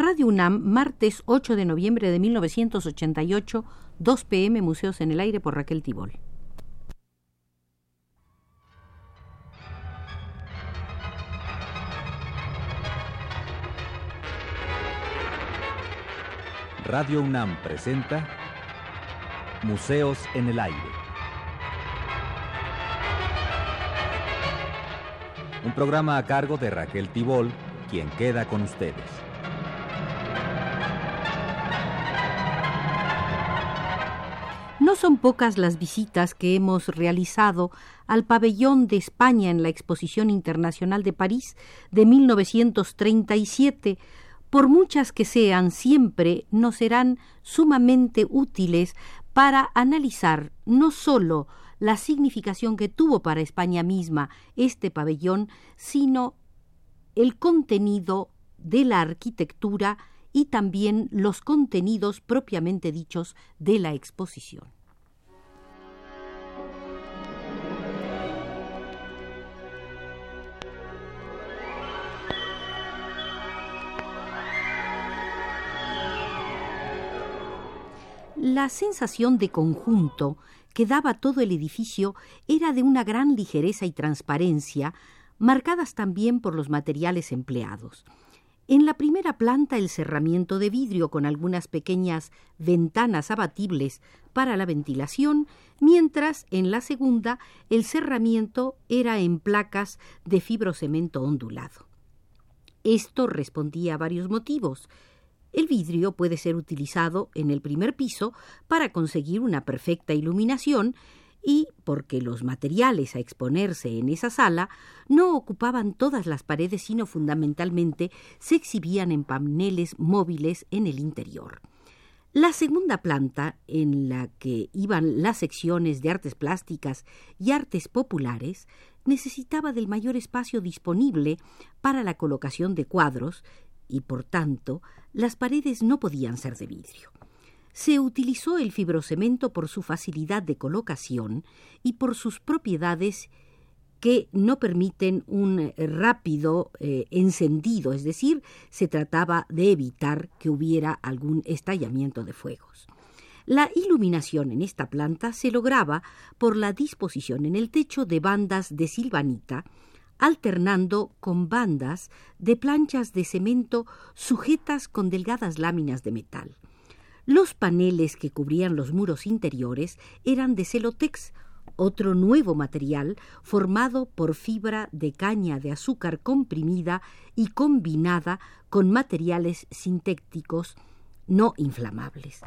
Radio UNAM, martes 8 de noviembre de 1988, 2 pm, Museos en el Aire por Raquel Tibol. Radio UNAM presenta Museos en el Aire. Un programa a cargo de Raquel Tibol, quien queda con ustedes. No son pocas las visitas que hemos realizado al pabellón de España en la Exposición Internacional de París de 1937, por muchas que sean, siempre nos serán sumamente útiles para analizar no sólo la significación que tuvo para España misma este pabellón, sino el contenido de la arquitectura y también los contenidos propiamente dichos de la exposición. La sensación de conjunto que daba todo el edificio era de una gran ligereza y transparencia, marcadas también por los materiales empleados. En la primera planta el cerramiento de vidrio con algunas pequeñas ventanas abatibles para la ventilación, mientras en la segunda el cerramiento era en placas de fibrocemento ondulado. Esto respondía a varios motivos. El vidrio puede ser utilizado en el primer piso para conseguir una perfecta iluminación y porque los materiales a exponerse en esa sala no ocupaban todas las paredes, sino fundamentalmente se exhibían en paneles móviles en el interior. La segunda planta, en la que iban las secciones de artes plásticas y artes populares, necesitaba del mayor espacio disponible para la colocación de cuadros y por tanto las paredes no podían ser de vidrio. Se utilizó el fibrocemento por su facilidad de colocación y por sus propiedades que no permiten un eh, rápido eh, encendido, es decir, se trataba de evitar que hubiera algún estallamiento de fuegos. La iluminación en esta planta se lograba por la disposición en el techo de bandas de silvanita alternando con bandas de planchas de cemento sujetas con delgadas láminas de metal. Los paneles que cubrían los muros interiores eran de celotex, otro nuevo material formado por fibra de caña de azúcar comprimida y combinada con materiales sintéticos no inflamables.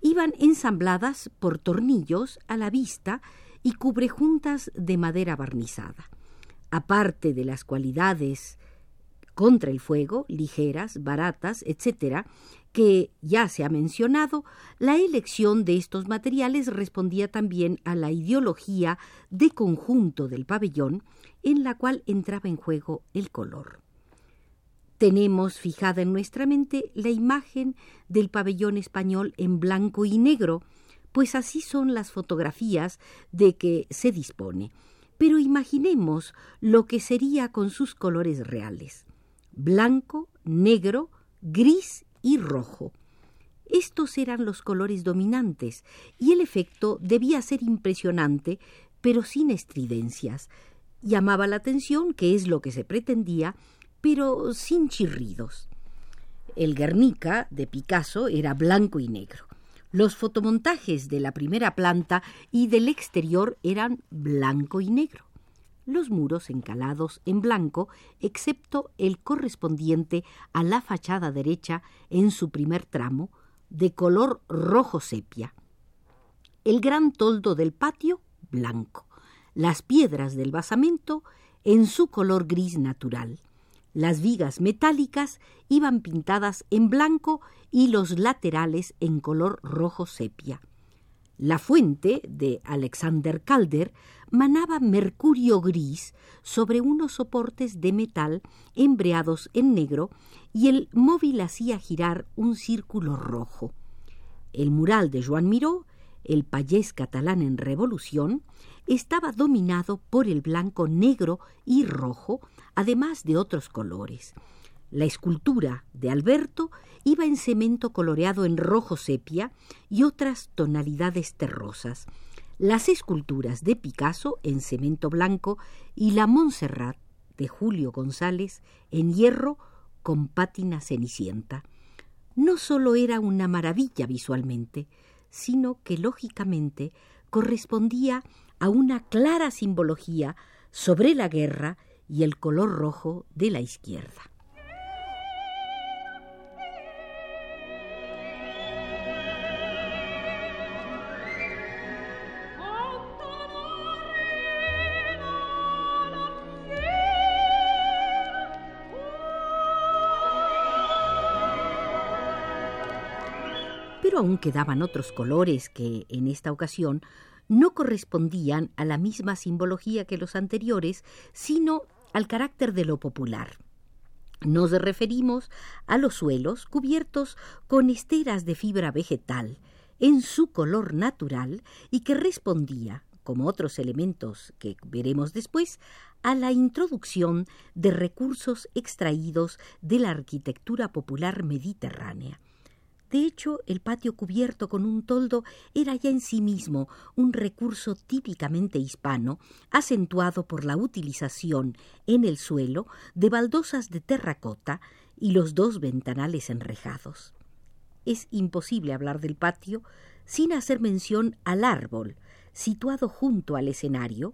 Iban ensambladas por tornillos a la vista y cubrejuntas de madera barnizada aparte de las cualidades contra el fuego, ligeras, baratas, etc., que ya se ha mencionado, la elección de estos materiales respondía también a la ideología de conjunto del pabellón, en la cual entraba en juego el color. Tenemos fijada en nuestra mente la imagen del pabellón español en blanco y negro, pues así son las fotografías de que se dispone pero imaginemos lo que sería con sus colores reales blanco, negro, gris y rojo. Estos eran los colores dominantes, y el efecto debía ser impresionante, pero sin estridencias. Llamaba la atención, que es lo que se pretendía, pero sin chirridos. El Guernica de Picasso era blanco y negro. Los fotomontajes de la primera planta y del exterior eran blanco y negro. Los muros encalados en blanco, excepto el correspondiente a la fachada derecha en su primer tramo, de color rojo sepia. El gran toldo del patio, blanco. Las piedras del basamento en su color gris natural. Las vigas metálicas iban pintadas en blanco y los laterales en color rojo sepia. La fuente de Alexander Calder manaba mercurio gris sobre unos soportes de metal embreados en negro y el móvil hacía girar un círculo rojo. El mural de Joan Miró, el payés catalán en revolución, estaba dominado por el blanco negro y rojo, además de otros colores. La escultura de Alberto iba en cemento coloreado en rojo sepia y otras tonalidades terrosas. Las esculturas de Picasso en cemento blanco y la Montserrat de Julio González en hierro con pátina cenicienta. No solo era una maravilla visualmente, sino que lógicamente correspondía a una clara simbología sobre la guerra y el color rojo de la izquierda. Aún quedaban otros colores que, en esta ocasión, no correspondían a la misma simbología que los anteriores, sino al carácter de lo popular. Nos referimos a los suelos cubiertos con esteras de fibra vegetal, en su color natural y que respondía, como otros elementos que veremos después, a la introducción de recursos extraídos de la arquitectura popular mediterránea. De hecho, el patio cubierto con un toldo era ya en sí mismo un recurso típicamente hispano, acentuado por la utilización en el suelo de baldosas de terracota y los dos ventanales enrejados. Es imposible hablar del patio sin hacer mención al árbol, situado junto al escenario,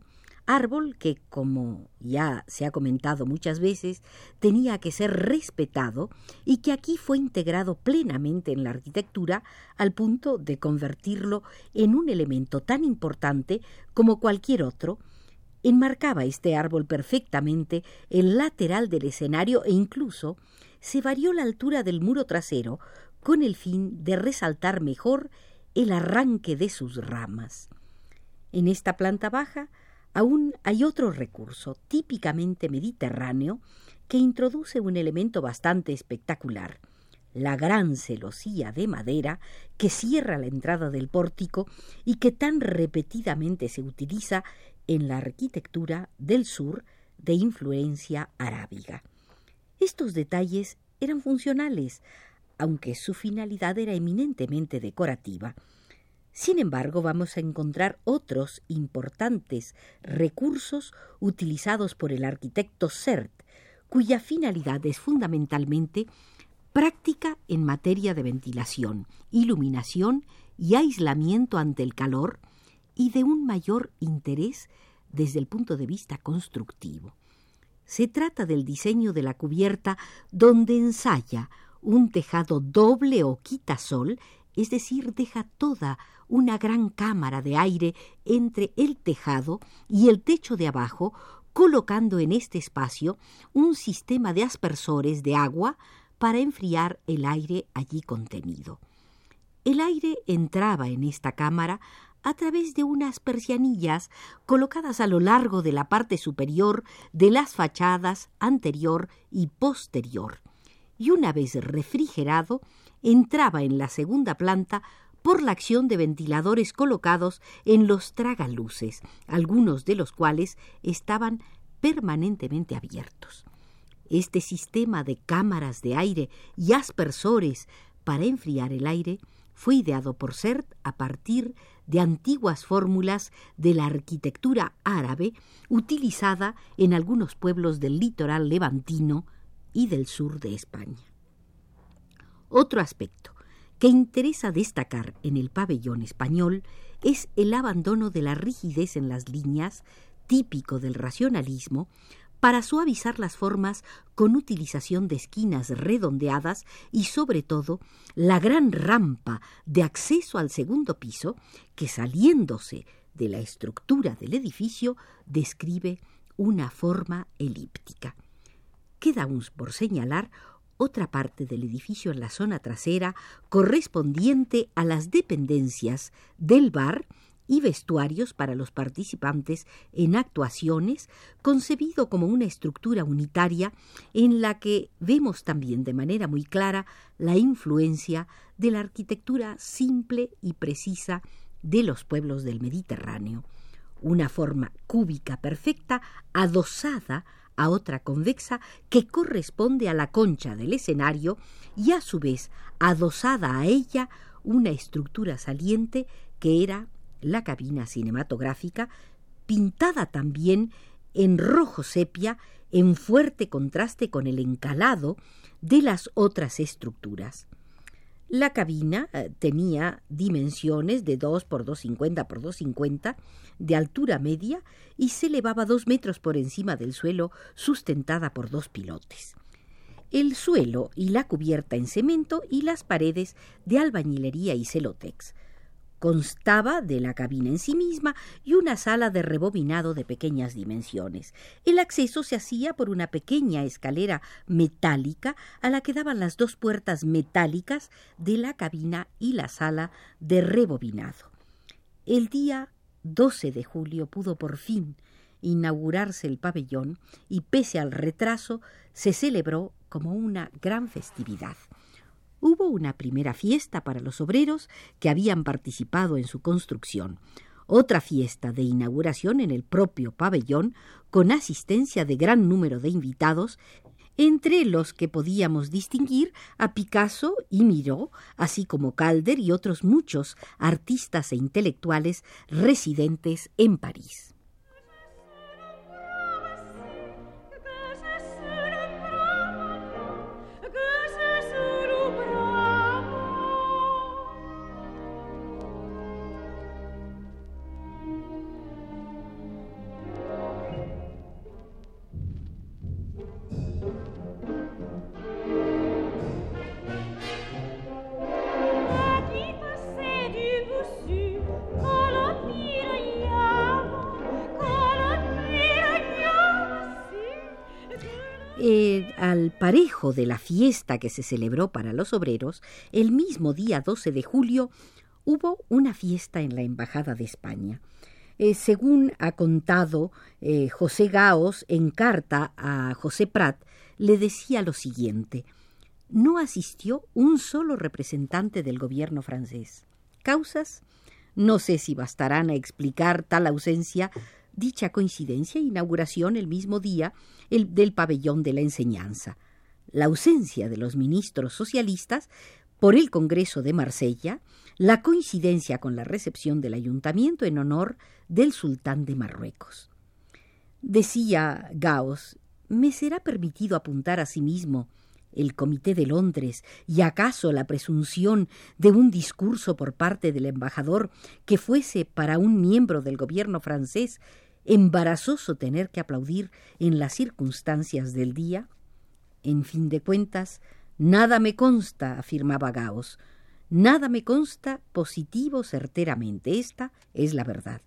árbol que, como ya se ha comentado muchas veces, tenía que ser respetado y que aquí fue integrado plenamente en la arquitectura al punto de convertirlo en un elemento tan importante como cualquier otro, enmarcaba este árbol perfectamente el lateral del escenario e incluso se varió la altura del muro trasero con el fin de resaltar mejor el arranque de sus ramas. En esta planta baja Aún hay otro recurso típicamente mediterráneo que introduce un elemento bastante espectacular, la gran celosía de madera que cierra la entrada del pórtico y que tan repetidamente se utiliza en la arquitectura del sur de influencia arábiga. Estos detalles eran funcionales, aunque su finalidad era eminentemente decorativa, sin embargo, vamos a encontrar otros importantes recursos utilizados por el arquitecto CERT, cuya finalidad es fundamentalmente práctica en materia de ventilación, iluminación y aislamiento ante el calor y de un mayor interés desde el punto de vista constructivo. Se trata del diseño de la cubierta donde ensaya un tejado doble o quitasol es decir, deja toda una gran cámara de aire entre el tejado y el techo de abajo, colocando en este espacio un sistema de aspersores de agua para enfriar el aire allí contenido. El aire entraba en esta cámara a través de unas persianillas colocadas a lo largo de la parte superior de las fachadas anterior y posterior, y una vez refrigerado entraba en la segunda planta por la acción de ventiladores colocados en los tragaluces, algunos de los cuales estaban permanentemente abiertos. Este sistema de cámaras de aire y aspersores para enfriar el aire fue ideado por CERT a partir de antiguas fórmulas de la arquitectura árabe utilizada en algunos pueblos del litoral levantino y del sur de España. Otro aspecto que interesa destacar en el pabellón español es el abandono de la rigidez en las líneas, típico del racionalismo, para suavizar las formas con utilización de esquinas redondeadas y sobre todo la gran rampa de acceso al segundo piso que saliéndose de la estructura del edificio describe una forma elíptica. Queda aún por señalar otra parte del edificio en la zona trasera correspondiente a las dependencias del bar y vestuarios para los participantes en actuaciones, concebido como una estructura unitaria en la que vemos también de manera muy clara la influencia de la arquitectura simple y precisa de los pueblos del Mediterráneo, una forma cúbica perfecta adosada a otra convexa que corresponde a la concha del escenario y a su vez adosada a ella una estructura saliente que era la cabina cinematográfica, pintada también en rojo sepia en fuerte contraste con el encalado de las otras estructuras. La cabina eh, tenía dimensiones de 2 por 2,50 por 2,50 de altura media y se elevaba dos metros por encima del suelo, sustentada por dos pilotes. El suelo y la cubierta en cemento y las paredes de albañilería y celotex. Constaba de la cabina en sí misma y una sala de rebobinado de pequeñas dimensiones. El acceso se hacía por una pequeña escalera metálica a la que daban las dos puertas metálicas de la cabina y la sala de rebobinado. El día 12 de julio pudo por fin inaugurarse el pabellón y pese al retraso se celebró como una gran festividad. Hubo una primera fiesta para los obreros que habían participado en su construcción, otra fiesta de inauguración en el propio pabellón, con asistencia de gran número de invitados, entre los que podíamos distinguir a Picasso y Miró, así como Calder y otros muchos artistas e intelectuales residentes en París. Al parejo de la fiesta que se celebró para los obreros, el mismo día 12 de julio hubo una fiesta en la Embajada de España. Eh, según ha contado eh, José Gaos en carta a José Prat, le decía lo siguiente no asistió un solo representante del gobierno francés. ¿Causas? No sé si bastarán a explicar tal ausencia dicha coincidencia inauguración el mismo día el del pabellón de la enseñanza, la ausencia de los ministros socialistas por el Congreso de Marsella, la coincidencia con la recepción del ayuntamiento en honor del sultán de Marruecos. Decía Gauss, ¿me será permitido apuntar a sí mismo el Comité de Londres y acaso la presunción de un discurso por parte del embajador que fuese para un miembro del gobierno francés embarazoso tener que aplaudir en las circunstancias del día? En fin de cuentas, nada me consta, afirmaba Gauss, nada me consta positivo certeramente. Esta es la verdad.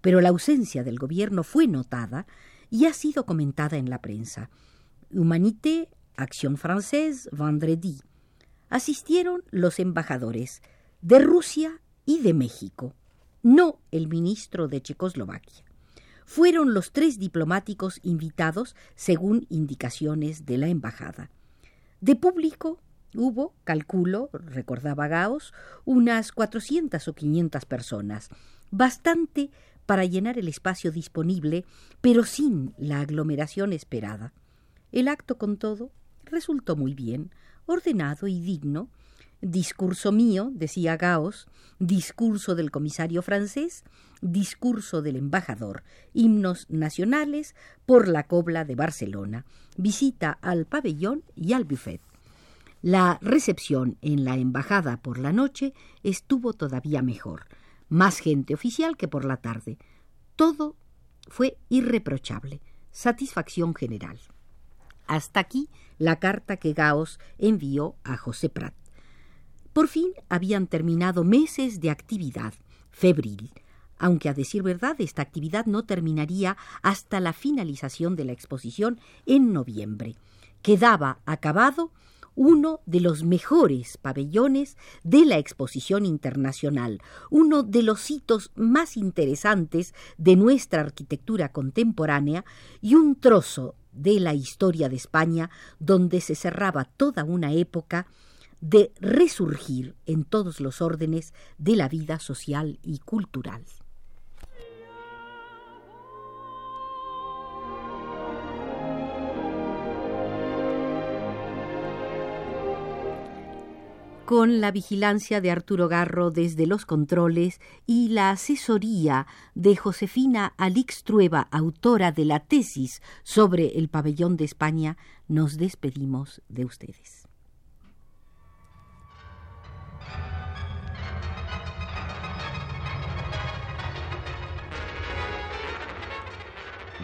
Pero la ausencia del gobierno fue notada y ha sido comentada en la prensa. Humanité, Acción Française, Vendredi. Asistieron los embajadores de Rusia y de México, no el ministro de Checoslovaquia fueron los tres diplomáticos invitados según indicaciones de la embajada. De público hubo, calculo, recordaba Gauss, unas cuatrocientas o quinientas personas, bastante para llenar el espacio disponible, pero sin la aglomeración esperada. El acto, con todo, resultó muy bien, ordenado y digno, Discurso mío, decía Gauss, discurso del comisario francés, discurso del embajador, himnos nacionales por la cobla de Barcelona, visita al pabellón y al buffet. La recepción en la embajada por la noche estuvo todavía mejor, más gente oficial que por la tarde. Todo fue irreprochable, satisfacción general. Hasta aquí la carta que Gauss envió a José Prat. Por fin habían terminado meses de actividad febril, aunque a decir verdad esta actividad no terminaría hasta la finalización de la exposición en noviembre. Quedaba acabado uno de los mejores pabellones de la exposición internacional, uno de los hitos más interesantes de nuestra arquitectura contemporánea y un trozo de la historia de España donde se cerraba toda una época de resurgir en todos los órdenes de la vida social y cultural. con la vigilancia de Arturo Garro desde los controles y la asesoría de Josefina Alix Trueba, autora de la tesis sobre el pabellón de España, nos despedimos de ustedes.